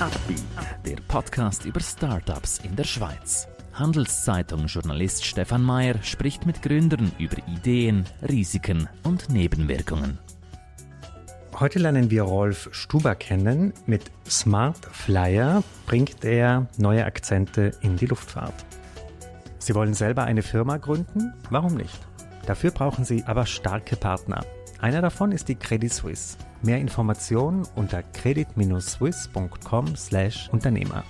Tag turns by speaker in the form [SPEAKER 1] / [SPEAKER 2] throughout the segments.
[SPEAKER 1] Upbeat, der Podcast über Startups in der Schweiz. Handelszeitung-Journalist Stefan Mayer spricht mit Gründern über Ideen, Risiken und Nebenwirkungen.
[SPEAKER 2] Heute lernen wir Rolf Stuber kennen. Mit Smart Flyer bringt er neue Akzente in die Luftfahrt. Sie wollen selber eine Firma gründen? Warum nicht? Dafür brauchen Sie aber starke Partner. Einer davon ist die Credit Suisse. Mehr Informationen unter credit-swiss.com/Unternehmer.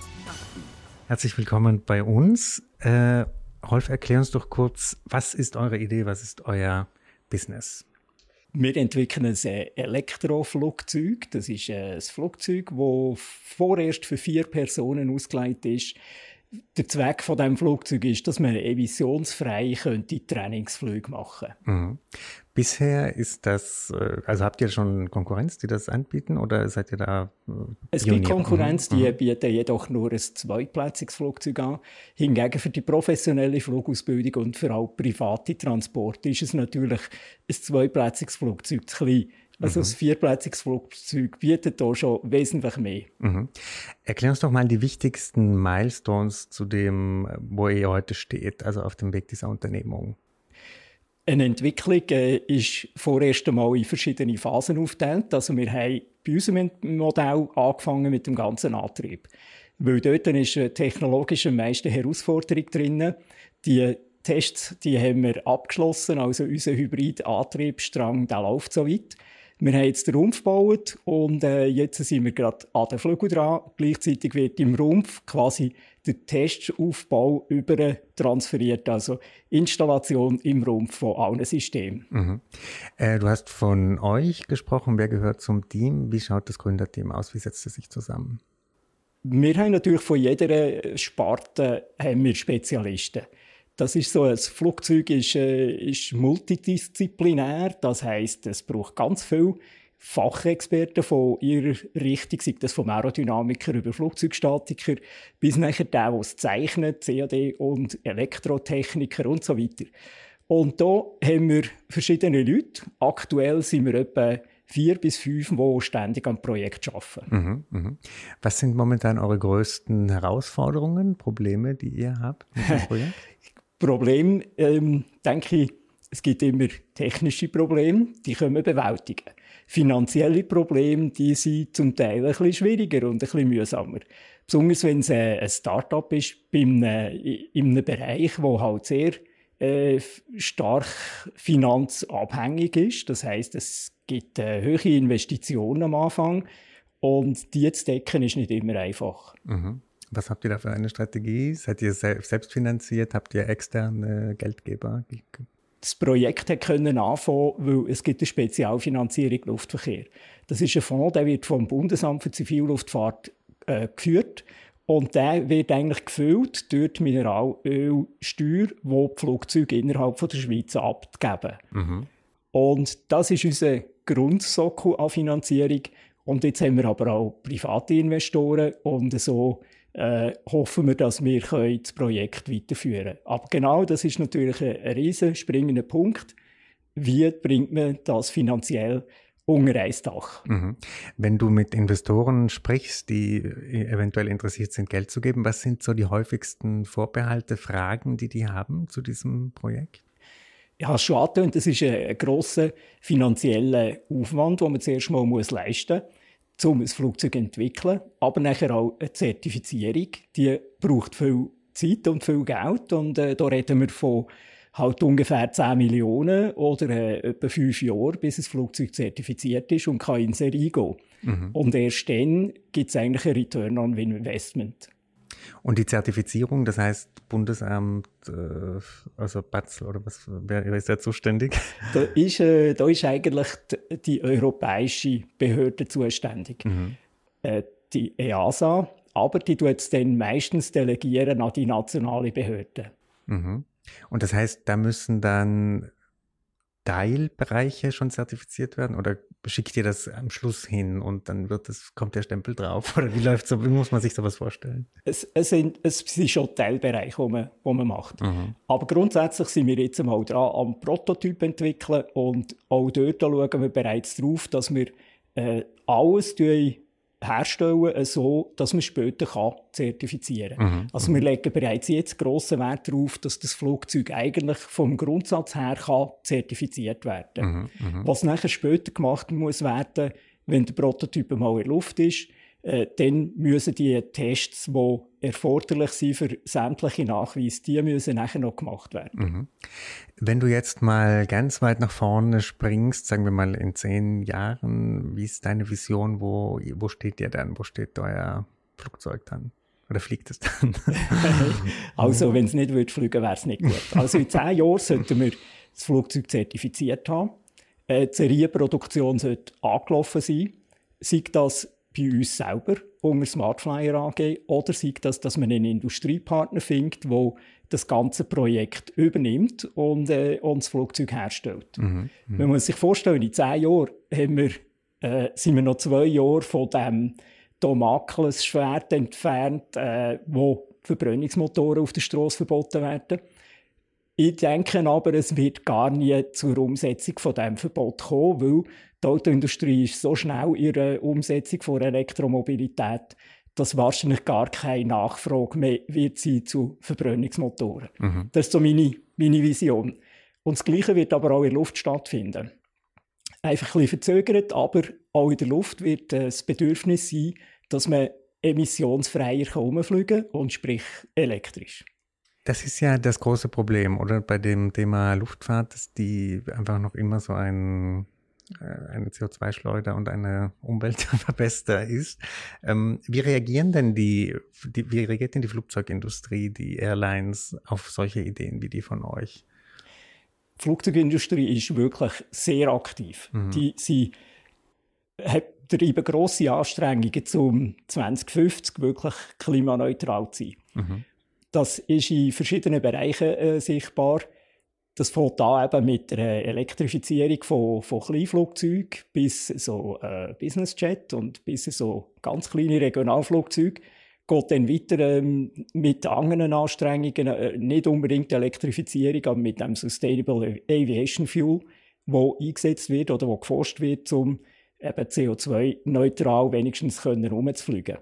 [SPEAKER 2] Herzlich willkommen bei uns. Äh, Rolf, erklär uns doch kurz, was ist eure Idee, was ist euer Business?
[SPEAKER 3] Wir entwickeln ein Elektroflugzeug. Das ist ein Flugzeug, das vorerst für vier Personen ausgelegt ist. Der Zweck von dem Flugzeug ist, dass man emissionsfrei könnte Trainingsflüge machen.
[SPEAKER 2] Mhm. Bisher ist das, äh, also habt ihr schon Konkurrenz, die das anbieten oder seid ihr da?
[SPEAKER 3] Äh, es gibt Konkurrenz, die mhm. bieten jedoch nur ein zweiplätziges Flugzeug an. Hingegen für die professionelle Flugausbildung und für auch private Transporte ist es natürlich ein zweiplätziges Flugzeug zu klein. Also mhm. das vierplätziges Flugzeug bietet da schon wesentlich mehr.
[SPEAKER 2] Mhm. Erklär uns doch mal die wichtigsten Milestones zu dem, wo ihr heute steht, also auf dem Weg dieser Unternehmung.
[SPEAKER 3] Eine Entwicklung äh, ist vorerst einmal in verschiedene Phasen aufgeteilt. Also wir haben bei unserem Modell angefangen mit dem ganzen Antrieb. Weil dort ist technologisch am meisten Herausforderung drin. Die Tests, die haben wir abgeschlossen. Also unser Hybrid-Antriebsstrang, läuft so weit. Wir haben jetzt den Rumpf gebaut und äh, jetzt sind wir gerade an den Flügel dran. Gleichzeitig wird im Rumpf quasi der Testaufbau über transferiert, also Installation im Rumpf von allen Systemen.
[SPEAKER 2] Mhm. Äh, du hast von euch gesprochen. Wer gehört zum Team? Wie schaut das Gründerteam aus? Wie setzt es sich zusammen?
[SPEAKER 3] Wir haben natürlich von jeder Sparte haben wir Spezialisten. Das ist so, ein Flugzeug ist, äh, ist multidisziplinär. Das heißt, es braucht ganz viel Fachexperten von ihrer Richtung, sei das vom Aerodynamiker über Flugzeugstatiker bis nachher der, der es zeichnet, CAD und Elektrotechniker und so weiter. Und da haben wir verschiedene Leute. Aktuell sind wir etwa vier bis fünf, die ständig am Projekt arbeiten.
[SPEAKER 2] Mhm, mh. Was sind momentan eure größten Herausforderungen, Probleme, die ihr habt mit dem Projekt?
[SPEAKER 3] Problem, ähm, denke ich, es gibt immer technische Probleme, die können wir bewältigen. Finanzielle Probleme, die sind zum Teil ein bisschen schwieriger und ein bisschen mühsamer. Besonders wenn es ein Start-up ist, einem, in einem Bereich, wo halt sehr äh, stark finanzabhängig ist. Das heißt, es gibt äh, hohe Investitionen am Anfang und die zu decken ist nicht immer einfach.
[SPEAKER 2] Mhm. Was habt ihr da für eine Strategie? Seid ihr selbst finanziert? Habt ihr externe Geldgeber?
[SPEAKER 3] Das Projekt hat können anfangen, weil es gibt eine Spezialfinanzierung Luftverkehr. Das ist ein Fonds, der wird vom Bundesamt für Zivilluftfahrt äh, geführt und der wird eigentlich gefüllt durch die Mineralölsteuer, die die Flugzeuge innerhalb von der Schweiz abgeben. Mhm. Und das ist unser Grundsockel an Finanzierung. Und jetzt haben wir aber auch private Investoren und so äh, hoffen wir, dass wir das Projekt weiterführen können. Aber genau das ist natürlich ein, ein riesen springender Punkt. Wie bringt man das finanziell unter ein Dach?
[SPEAKER 2] Mhm. Wenn du mit Investoren sprichst, die eventuell interessiert sind, Geld zu geben, was sind so die häufigsten Vorbehalte, Fragen, die die haben zu diesem Projekt?
[SPEAKER 3] Ja, schon angetönt, das ist ein, ein grosser finanzieller Aufwand, den man zuerst mal leisten muss um ein Flugzeug zu entwickeln, aber nachher auch eine Zertifizierung. Die braucht viel Zeit und viel Geld und äh, da reden wir von halt ungefähr 10 Millionen oder äh, etwa 5 Jahre, bis das Flugzeug zertifiziert ist und kann in Serie gehen. Mhm. Und erst dann gibt es eigentlich ein Return on Investment.
[SPEAKER 2] Und die Zertifizierung, das heißt Bundesamt, äh, also BATSL oder was, wer, wer ist da zuständig?
[SPEAKER 3] Da ist, äh, da ist eigentlich die, die europäische Behörde zuständig. Mhm. Äh, die EASA, aber die tut es dann meistens delegieren an die nationale Behörde.
[SPEAKER 2] Mhm. Und das heißt, da müssen dann Teilbereiche schon zertifiziert werden oder schickt ihr das am Schluss hin und dann wird das, kommt der Stempel drauf? Oder wie läuft so, wie muss man sich sowas vorstellen?
[SPEAKER 3] Es, es, sind, es sind schon Teilbereiche, die man, die man macht. Mhm. Aber grundsätzlich sind wir jetzt mal dran am Prototyp entwickeln und auch dort schauen wir bereits darauf, dass wir äh, alles herstellen, so dass man später kann zertifizieren kann. Mhm. Also wir legen bereits jetzt grossen Wert darauf, dass das Flugzeug eigentlich vom Grundsatz her kann zertifiziert werden. Mhm. Mhm. Was nachher später gemacht muss werden, wenn der Prototyp mal in der Luft ist, äh, dann müssen die Tests, die erforderlich sind für sämtliche Nachweise, die müssen nachher noch gemacht werden. Mhm.
[SPEAKER 2] Wenn du jetzt mal ganz weit nach vorne springst, sagen wir mal in zehn Jahren, wie ist deine Vision? Wo, wo steht ihr dann? Wo steht euer Flugzeug dann? Oder fliegt es dann?
[SPEAKER 3] also, wenn es nicht wird fliegen, wäre es nicht gut. Also in zehn Jahren sollten wir das Flugzeug zertifiziert haben. Äh, die Serienproduktion sollte angelaufen sein. Sei das bei uns selber unter Smartflyer AG oder sei das, dass man einen Industriepartner findet, der das ganze Projekt übernimmt und, äh, und das Flugzeug herstellt. Mhm, mh. Man muss sich vorstellen, in zehn Jahren haben wir, äh, sind wir noch zwei Jahre von dem Damoklesschwert entfernt, äh, wo Verbrennungsmotoren auf der Straße verboten werden. Ich denke aber, es wird gar nie zur Umsetzung von dem Verbot kommen, weil die Autoindustrie ist so schnell in ihrer Umsetzung von Elektromobilität, dass wahrscheinlich gar keine Nachfrage mehr wird sein zu Verbrennungsmotoren. Mhm. Das ist so meine, meine Vision. Und das Gleiche wird aber auch in der Luft stattfinden. Einfach ein bisschen verzögert, aber auch in der Luft wird das Bedürfnis sein, dass man emissionsfreier herumfliegen kann und sprich elektrisch.
[SPEAKER 2] Das ist ja das große Problem, oder? Bei dem Thema Luftfahrt, dass die einfach noch immer so ein, äh, eine CO2-Schleuder und eine Umweltverbester ist. Ähm, wie reagieren denn die, die, wie reagiert denn die Flugzeugindustrie, die Airlines auf solche Ideen wie die von euch?
[SPEAKER 3] Die Flugzeugindustrie ist wirklich sehr aktiv. Mhm. Die, sie treiben grosse Anstrengungen, um 2050 wirklich klimaneutral zu sein. Mhm. Das ist in verschiedenen Bereichen äh, sichtbar. Das fängt an eben mit der Elektrifizierung von, von Kleinflugzeugen bis so äh, Businessjet und bis so ganz kleine Regionalflugzeuge. Geht dann weiter ähm, mit anderen Anstrengungen, äh, nicht unbedingt Elektrifizierung, aber mit dem Sustainable Aviation Fuel, wo eingesetzt wird oder wo geforscht wird, um eben CO2-neutral wenigstens können rumzufliegen.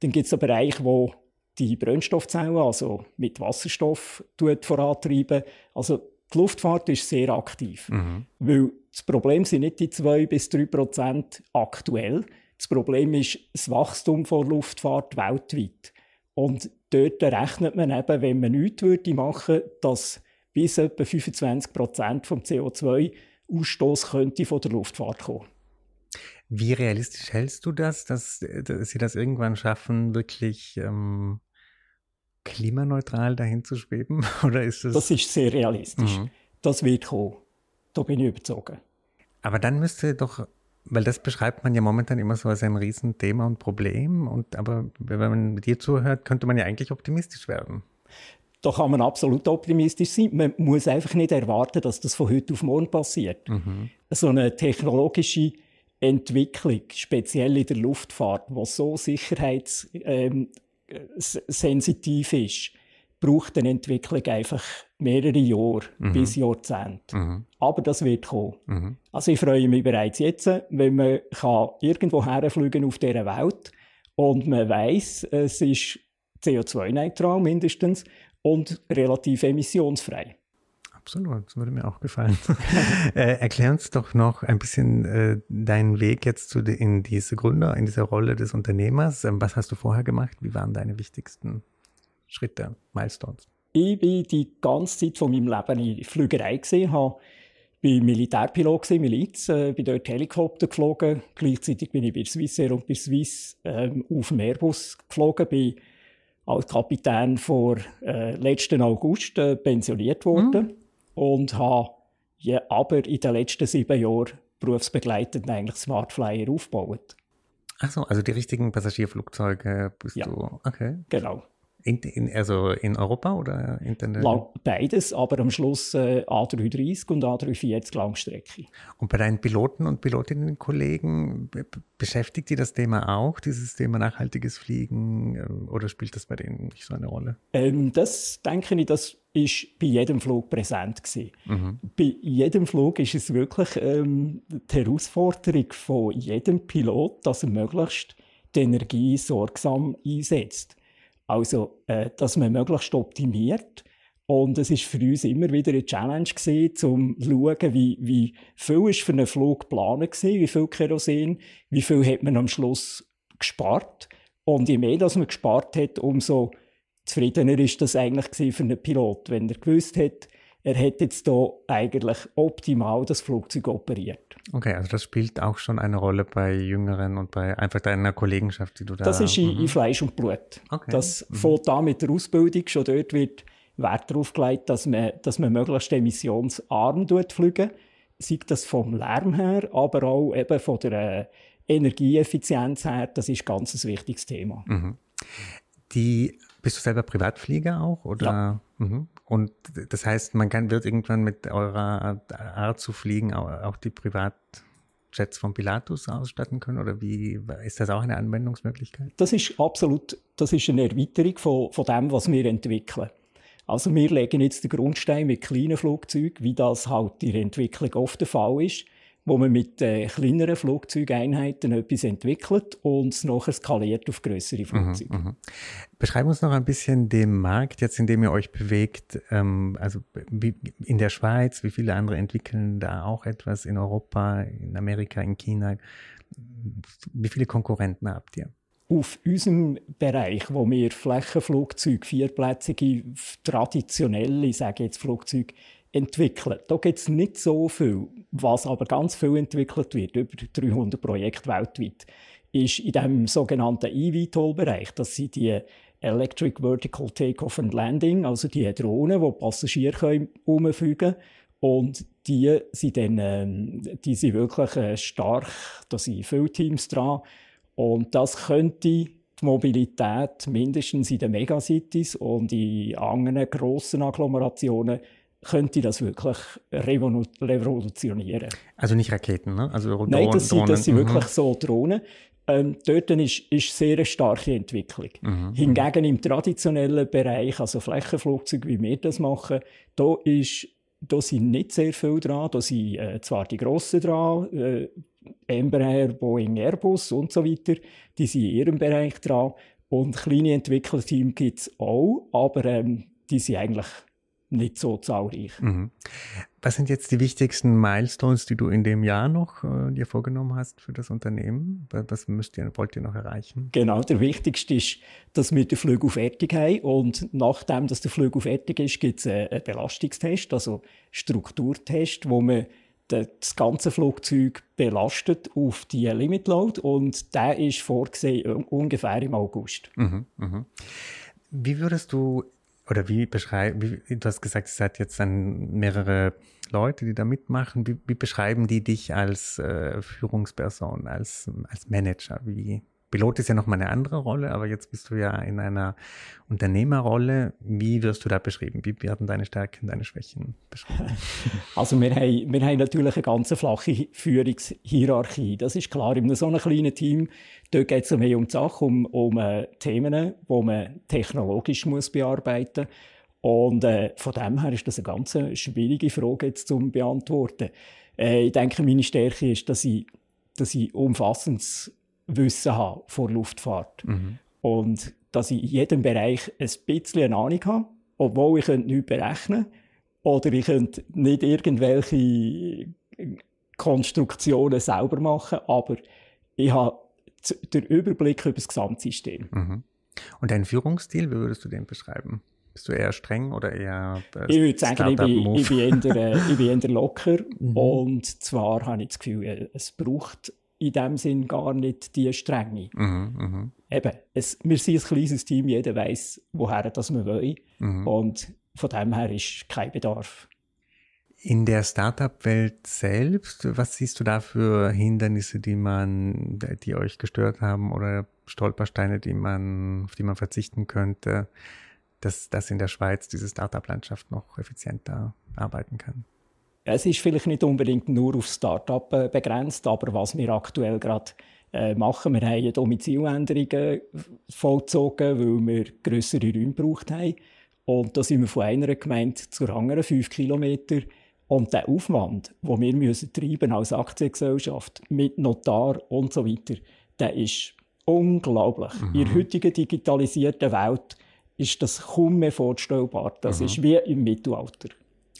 [SPEAKER 3] Dann gibt es einen Bereich, wo die Brennstoffzellen, also mit Wasserstoff, vorantreiben. Also die Luftfahrt ist sehr aktiv. Mhm. Weil das Problem sind nicht die 2 bis 3 Prozent aktuell. Das Problem ist das Wachstum der Luftfahrt weltweit. Und dort rechnet man eben, wenn man nichts würde machen dass bis etwa 25 Prozent vom CO2-Ausstoß könnte von der Luftfahrt kommen.
[SPEAKER 2] Wie realistisch hältst du das, dass, dass sie das irgendwann schaffen, wirklich ähm, klimaneutral dahin zu schweben? Oder ist das?
[SPEAKER 3] Das ist sehr realistisch. Mhm. Das wird kommen. Da bin ich überzogen.
[SPEAKER 2] Aber dann müsste doch, weil das beschreibt man ja momentan immer so als ein Riesenthema und Problem. Und aber wenn man mit dir zuhört, könnte man ja eigentlich optimistisch werden.
[SPEAKER 3] Da kann man absolut optimistisch sein. Man muss einfach nicht erwarten, dass das von heute auf morgen passiert. Mhm. So eine technologische Entwicklung, speziell in der Luftfahrt, die so sicherheits ähm, sensitiv ist, braucht eine Entwicklung einfach mehrere Jahre mhm. bis Jahrzehnte. Mhm. Aber das wird kommen. Mhm. Also ich freue mich bereits jetzt, wenn man kann irgendwo herfliegen auf dieser Welt und man weiß, es ist CO2-neutral mindestens und relativ emissionsfrei.
[SPEAKER 2] Absolut, das würde mir auch gefallen. äh, erklär uns doch noch ein bisschen äh, deinen Weg jetzt zu de, in diese Gründer, in diese Rolle des Unternehmers. Ähm, was hast du vorher gemacht? Wie waren deine wichtigsten Schritte, Milestones?
[SPEAKER 3] Ich bin die ganze Zeit von meinem Leben in Flügerei gesehen, habe bin Militärpilot gewesen, Miliz, äh, bin dort Helikopter geflogen. Gleichzeitig bin ich bei Swissair und bei Swiss ähm, auf dem Airbus geflogen, bin als Kapitän vor äh, letzten August äh, pensioniert worden. Und habe ja, aber in den letzten sieben Jahren berufsbegleitend eigentlich Smartflyer aufgebaut.
[SPEAKER 2] Ach so, also die richtigen Passagierflugzeuge bist ja, du, okay.
[SPEAKER 3] Genau.
[SPEAKER 2] In, in, also in Europa oder Internet?
[SPEAKER 3] Beides, aber am Schluss äh, A330 und A340 Langstrecke.
[SPEAKER 2] Und bei deinen Piloten und Pilotinnen-Kollegen beschäftigt die das Thema auch, dieses Thema nachhaltiges Fliegen, ähm, oder spielt das bei denen nicht so eine Rolle?
[SPEAKER 3] Ähm, das denke ich, das ist bei jedem Flug präsent gewesen. Mhm. Bei jedem Flug ist es wirklich ähm, die Herausforderung von jedem Pilot, dass er möglichst die Energie sorgsam einsetzt. Also, äh, dass man möglichst optimiert. Und es ist für uns immer wieder eine Challenge gewesen, um zu schauen, wie, wie viel ist für einen Flug geplant gewesen, wie viel Kerosin, wie viel hat man am Schluss gespart. Und je mehr das man gespart hat, umso zufriedener ist das eigentlich für einen Pilot, wenn er gewusst hat, er hat jetzt hier eigentlich optimal das Flugzeug operiert.
[SPEAKER 2] Okay, also das spielt auch schon eine Rolle bei Jüngeren und bei einfach deiner Kollegenschaft, die du da...
[SPEAKER 3] Das ist in, in mhm. Fleisch und Blut. Okay. Das mhm. fängt an mit der Ausbildung, schon dort wird Wert darauf gelegt, dass man, dass man möglichst emissionsarm fliegen sei das vom Lärm her, aber auch eben von der äh, Energieeffizienz her, das ist ganz ein wichtiges Thema.
[SPEAKER 2] Mhm. Die, bist du selber Privatflieger auch? Oder?
[SPEAKER 3] Ja.
[SPEAKER 2] Mhm. Und das heißt, man kann, wird irgendwann mit eurer Art zu fliegen auch, die Privatjets von Pilatus ausstatten können? Oder wie ist das auch eine Anwendungsmöglichkeit?
[SPEAKER 3] Das ist absolut, das ist eine Erweiterung von, von dem, was wir entwickeln. Also wir legen jetzt den Grundstein mit kleinen Flugzeugen, wie das halt in der Entwicklung oft der Fall ist wo man mit äh, kleineren Flugzeugeinheiten etwas entwickelt und es nachher skaliert auf größere mhm, Flugzeuge. Mhm,
[SPEAKER 2] Beschreib uns noch ein bisschen den Markt, jetzt in dem ihr euch bewegt. Ähm, also wie, in der Schweiz, wie viele andere entwickeln da auch etwas in Europa, in Amerika, in China? Wie viele Konkurrenten habt ihr?
[SPEAKER 3] auf unserem Bereich, wo wir Flächenflugzeuge, vierplätzige, traditionelle, ich sage jetzt Flugzeuge, entwickeln. Da gibt es nicht so viel. Was aber ganz viel entwickelt wird, über 300 Projekte weltweit, ist in dem sogenannten eVTOL-Bereich. Das sind die Electric Vertical Takeoff and Landing, also die Drohnen, die Passagiere umfügen können. Und die sind dann, äh, die sind wirklich äh, stark, da sind viele Teams dran. Und das könnte die Mobilität mindestens in den Megacities und in anderen grossen Agglomerationen könnte das wirklich revolutionieren.
[SPEAKER 2] Also nicht Raketen, ne? Also
[SPEAKER 3] Drohnen, Nein, das sind, das sind mhm. wirklich so Drohnen. Ähm, dort ist, ist sehr eine starke Entwicklung. Mhm. Hingegen im traditionellen Bereich, also Flächenflugzeuge, wie wir das machen, da ist da sind nicht sehr viel dran. Da sind äh, zwar die Grossen dran, äh, Embraer, Boeing, Airbus und so weiter, die sind in ihrem Bereich dran. Und kleine Entwicklerteams gibt es auch, aber ähm, die sind eigentlich nicht so zahlreich. Mhm.
[SPEAKER 2] Was sind jetzt die wichtigsten Milestones, die du in dem Jahr noch äh, dir vorgenommen hast für das Unternehmen? Was müsst ihr, wollt ihr noch erreichen?
[SPEAKER 3] Genau, der wichtigste ist, dass wir den Flügel fertig haben und nachdem dass der Flügel fertig ist, gibt es einen Belastungstest, also Strukturtest, wo man das ganze Flugzeug belastet auf die Limit Load und der ist vorgesehen ungefähr im August. Mhm,
[SPEAKER 2] mh. Wie würdest du oder wie beschreiben, du hast gesagt, es hat jetzt dann mehrere Leute, die da mitmachen. Wie, wie beschreiben die dich als äh, Führungsperson, als, als Manager? Wie, Pilot ist ja nochmal eine andere Rolle, aber jetzt bist du ja in einer Unternehmerrolle. Wie wirst du da beschrieben? Wie werden deine Stärken, deine Schwächen beschrieben?
[SPEAKER 3] Also wir haben, wir haben natürlich eine ganz flache Führungshierarchie. Das ist klar. In so einem kleinen Team, dort geht es mehr um die Sache, um, um äh, Themen, die man technologisch muss bearbeiten muss. Und äh, von dem her ist das eine ganz schwierige Frage jetzt zu beantworten. Äh, ich denke, meine Stärke ist, dass ich, dass ich umfassendes Wissen habe vor Luftfahrt. Mhm. Und dass ich in jedem Bereich ein bisschen eine Ahnung habe, obwohl ich nichts berechnen könnte. Oder ich könnte nicht irgendwelche Konstruktionen selber machen, aber ich habe den Überblick über das Gesamtsystem. Mhm.
[SPEAKER 2] Und dein Führungsstil, wie würdest du den beschreiben? Bist du eher streng oder eher
[SPEAKER 3] äh, Ich würde sagen, ich bin, ich bin, eher, äh, ich bin eher locker. Mhm. Und zwar habe ich das Gefühl, es braucht in dem Sinn gar nicht die Strenge. Mhm, mh. Eben, es, wir sind ein kleines Team, jeder weiß, woher das wir wollen. Mhm. Und von dem her ist kein Bedarf.
[SPEAKER 2] In der Startup-Welt selbst, was siehst du da für Hindernisse, die man, die euch gestört haben oder Stolpersteine, die man, auf die man verzichten könnte, dass, dass in der Schweiz diese Startup-Landschaft noch effizienter arbeiten kann?
[SPEAKER 3] Es ist vielleicht nicht unbedingt nur auf Start-up äh, begrenzt, aber was wir aktuell gerade äh, machen, wir haben Domiziländerungen vollzogen, weil wir größere Räume gebraucht haben. Und da sind wir von einer Gemeinde zur anderen, fünf Kilometer. Und der Aufwand, den wir müssen treiben als Aktiengesellschaft mit Notar und so weiter, der ist unglaublich. Mhm. In der heutigen digitalisierten Welt ist das kaum mehr vorstellbar. Das mhm. ist wie im Mittelalter.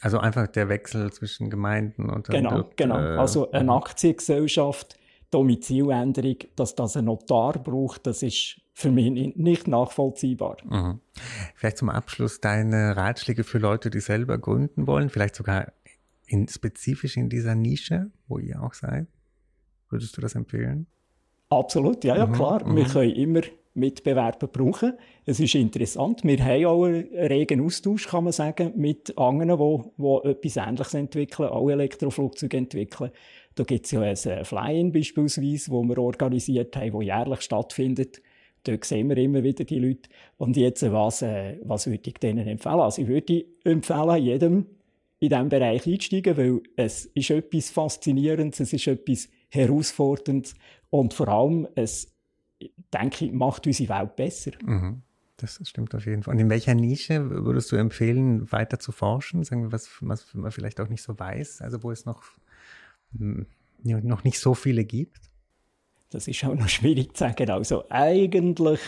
[SPEAKER 2] Also einfach der Wechsel zwischen Gemeinden und
[SPEAKER 3] genau, und, genau. Äh, also eine. Aktiengesellschaft, Domiziländerung, dass das ein Notar braucht, das ist für mich nicht nachvollziehbar. Mhm.
[SPEAKER 2] Vielleicht zum Abschluss deine Ratschläge für Leute, die selber gründen wollen, vielleicht sogar in, spezifisch in dieser Nische, wo ihr auch seid. Würdest du das empfehlen?
[SPEAKER 3] Absolut, ja, ja mhm. klar. Wir mhm. können immer Mitbewerber brauchen. Es ist interessant. Wir haben auch einen regen Austausch, kann man sagen, mit anderen, die, die etwas Ähnliches entwickeln, auch Elektroflugzeuge entwickeln. Da gibt es ja ein äh, Fly-In beispielsweise, wo wir organisiert haben, wo jährlich stattfindet. Dort sehen wir immer wieder die Leute. Und jetzt, äh, was, äh, was würde ich denen empfehlen? Also ich würde empfehlen, jedem in diesem Bereich einsteigen, weil es ist etwas Faszinierendes, es ist etwas Herausforderndes und vor allem, es, denke ich, macht unsere Welt besser. Mhm.
[SPEAKER 2] Das stimmt auf jeden Fall. Und in welcher Nische würdest du empfehlen, weiter zu forschen? Sagen wir, was, was man vielleicht auch nicht so weiß, also wo es noch, hm, noch nicht so viele gibt?
[SPEAKER 3] Das ist auch noch schwierig zu sagen. Also eigentlich,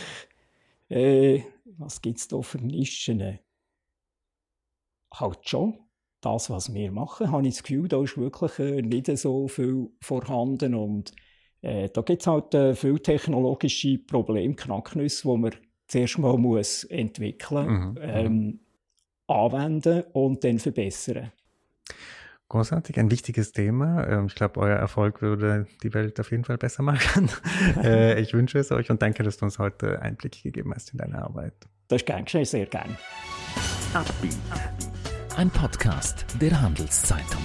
[SPEAKER 3] äh, was gibt es da für Nischen? Halt schon das, was wir machen, habe ich das Gefühl, da ist wirklich äh, nicht so viel vorhanden und äh, da gibt es halt äh, viele technologische Probleme, Knacknüsse, die man zuerst mal muss entwickeln, mhm, mhm. ähm, anwenden und dann verbessern.
[SPEAKER 2] Großartig, ein wichtiges Thema. Ähm, ich glaube, euer Erfolg würde die Welt auf jeden Fall besser machen. Äh, ich wünsche es euch und danke, dass du uns heute Einblick gegeben hast in deine Arbeit.
[SPEAKER 3] Das ist gern geschehen, sehr gern.
[SPEAKER 1] Ein Podcast der Handelszeitung.